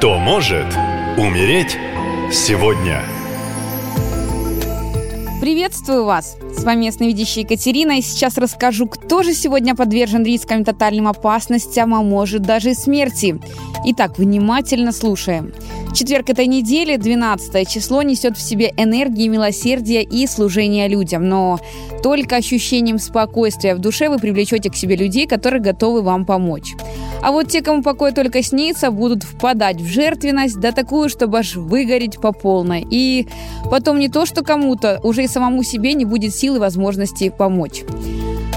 Кто может умереть сегодня? Приветствую вас! С вами ясновидящая Екатерина, и сейчас расскажу, кто же сегодня подвержен рискам и тотальным опасностям, а может даже и смерти. Итак, внимательно слушаем. Четверг этой недели, 12 число, несет в себе энергии милосердия и служения людям. Но только ощущением спокойствия в душе вы привлечете к себе людей, которые готовы вам помочь. А вот те, кому покой только снится, будут впадать в жертвенность, да такую, чтобы аж выгореть по полной. И потом не то, что кому-то, уже и самому себе не будет сил и возможности помочь.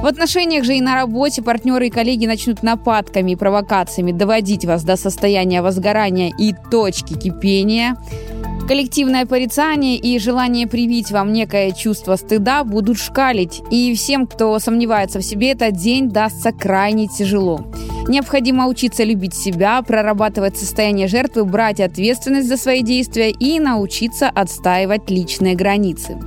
В отношениях же и на работе партнеры и коллеги начнут нападками и провокациями доводить вас до состояния возгорания и точки кипения. Коллективное порицание и желание привить вам некое чувство стыда будут шкалить, и всем, кто сомневается в себе, этот день дастся крайне тяжело. Необходимо учиться любить себя, прорабатывать состояние жертвы, брать ответственность за свои действия и научиться отстаивать личные границы.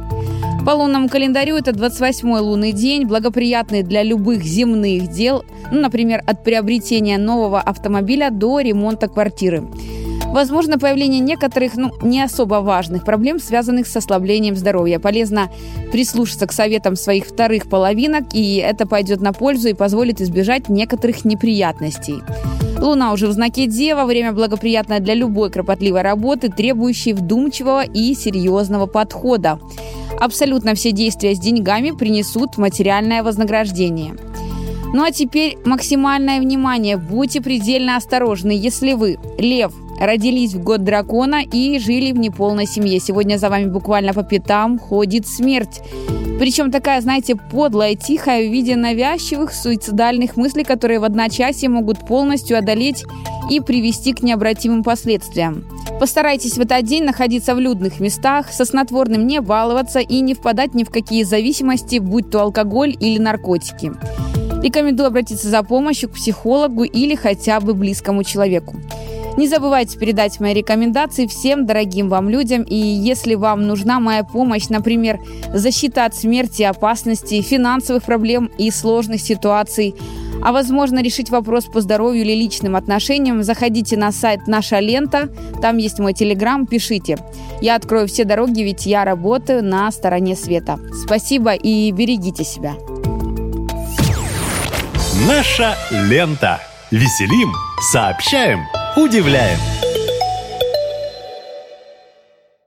По лунному календарю это 28-й лунный день, благоприятный для любых земных дел, ну, например, от приобретения нового автомобиля до ремонта квартиры. Возможно появление некоторых, ну, не особо важных проблем, связанных с ослаблением здоровья. Полезно прислушаться к советам своих вторых половинок, и это пойдет на пользу и позволит избежать некоторых неприятностей. Луна уже в знаке Дева, время благоприятное для любой кропотливой работы, требующей вдумчивого и серьезного подхода. Абсолютно все действия с деньгами принесут материальное вознаграждение. Ну а теперь максимальное внимание. Будьте предельно осторожны, если вы, лев, родились в год дракона и жили в неполной семье. Сегодня за вами буквально по пятам ходит смерть. Причем такая, знаете, подлая, тихая в виде навязчивых суицидальных мыслей, которые в одночасье могут полностью одолеть и привести к необратимым последствиям. Постарайтесь в этот день находиться в людных местах, со снотворным не баловаться и не впадать ни в какие зависимости, будь то алкоголь или наркотики. Рекомендую обратиться за помощью к психологу или хотя бы близкому человеку. Не забывайте передать мои рекомендации всем дорогим вам людям. И если вам нужна моя помощь, например, защита от смерти, опасности, финансовых проблем и сложных ситуаций, а возможно решить вопрос по здоровью или личным отношениям, заходите на сайт «Наша лента», там есть мой телеграм, пишите. Я открою все дороги, ведь я работаю на стороне света. Спасибо и берегите себя. Наша лента. Веселим, сообщаем, удивляем.